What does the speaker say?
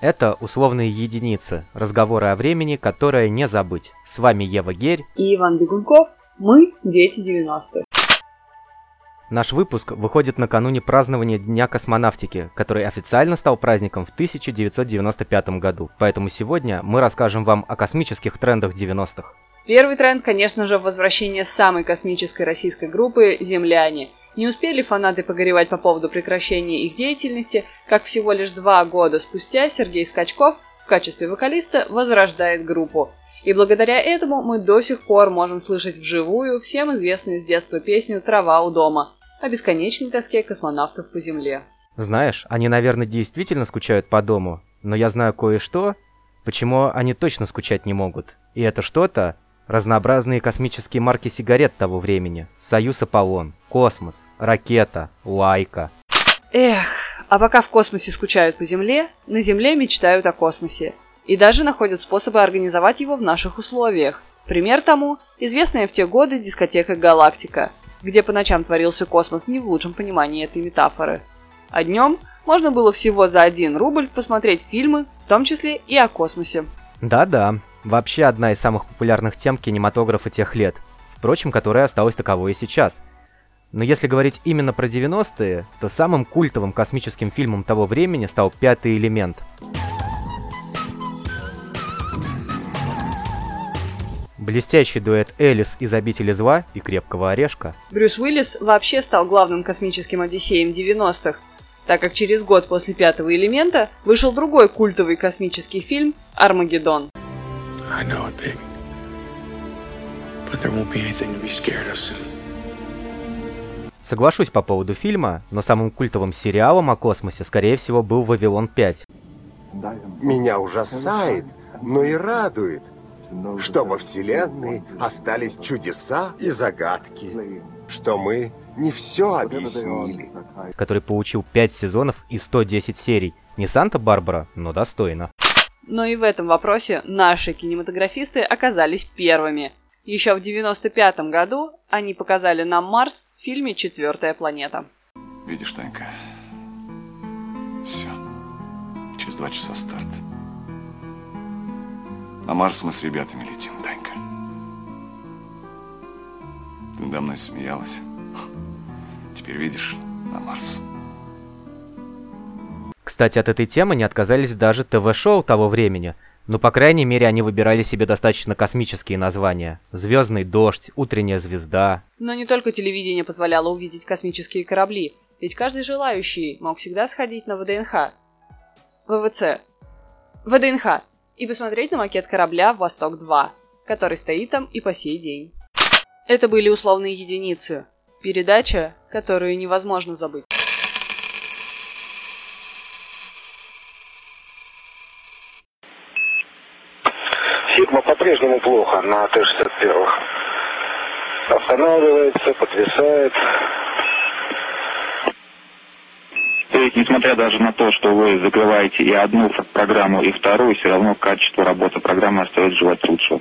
Это условные единицы, разговоры о времени, которое не забыть. С вами Ева Герь и Иван Бегунков. Мы – дети 90-х. Наш выпуск выходит накануне празднования Дня космонавтики, который официально стал праздником в 1995 году. Поэтому сегодня мы расскажем вам о космических трендах 90-х. Первый тренд, конечно же, возвращение самой космической российской группы «Земляне». Не успели фанаты погоревать по поводу прекращения их деятельности, как всего лишь два года спустя Сергей Скачков в качестве вокалиста возрождает группу. И благодаря этому мы до сих пор можем слышать вживую всем известную с детства песню «Трава у дома» о бесконечной тоске космонавтов по Земле. Знаешь, они, наверное, действительно скучают по дому, но я знаю кое-что, почему они точно скучать не могут. И это что-то разнообразные космические марки сигарет того времени. Союз Аполлон, Космос, Ракета, Лайка. Эх, а пока в космосе скучают по Земле, на Земле мечтают о космосе. И даже находят способы организовать его в наших условиях. Пример тому – известная в те годы дискотека «Галактика», где по ночам творился космос не в лучшем понимании этой метафоры. А днем можно было всего за один рубль посмотреть фильмы, в том числе и о космосе. Да-да, вообще одна из самых популярных тем кинематографа тех лет, впрочем, которая осталась таковой и сейчас. Но если говорить именно про 90-е, то самым культовым космическим фильмом того времени стал «Пятый элемент». Блестящий дуэт Элис из «Обители зла» и «Крепкого орешка». Брюс Уиллис вообще стал главным космическим одиссеем 90-х, так как через год после «Пятого элемента» вышел другой культовый космический фильм «Армагеддон». Соглашусь по поводу фильма, но самым культовым сериалом о космосе, скорее всего, был «Вавилон 5». Меня ужасает, но и радует – что во Вселенной остались чудеса и загадки, что мы не все объяснили. Который получил 5 сезонов и 110 серий. Не Санта-Барбара, но достойно. Но и в этом вопросе наши кинематографисты оказались первыми. Еще в 95 году они показали нам Марс в фильме «Четвертая планета». Видишь, Танька, все, через два часа старт. На Марс мы с ребятами летим, Данька. Ты надо мной смеялась. Теперь видишь, на Марс. Кстати, от этой темы не отказались даже ТВ-шоу того времени. Но, по крайней мере, они выбирали себе достаточно космические названия. «Звездный дождь», «Утренняя звезда». Но не только телевидение позволяло увидеть космические корабли. Ведь каждый желающий мог всегда сходить на ВДНХ. ВВЦ. ВДНХ и посмотреть на макет корабля «Восток-2», который стоит там и по сей день. Это были условные единицы. Передача, которую невозможно забыть. Сигма по-прежнему плохо на Т-61. Останавливается, подвисает, То есть, несмотря даже на то, что вы закрываете и одну программу, и вторую, все равно качество работы программы остается желать лучшего.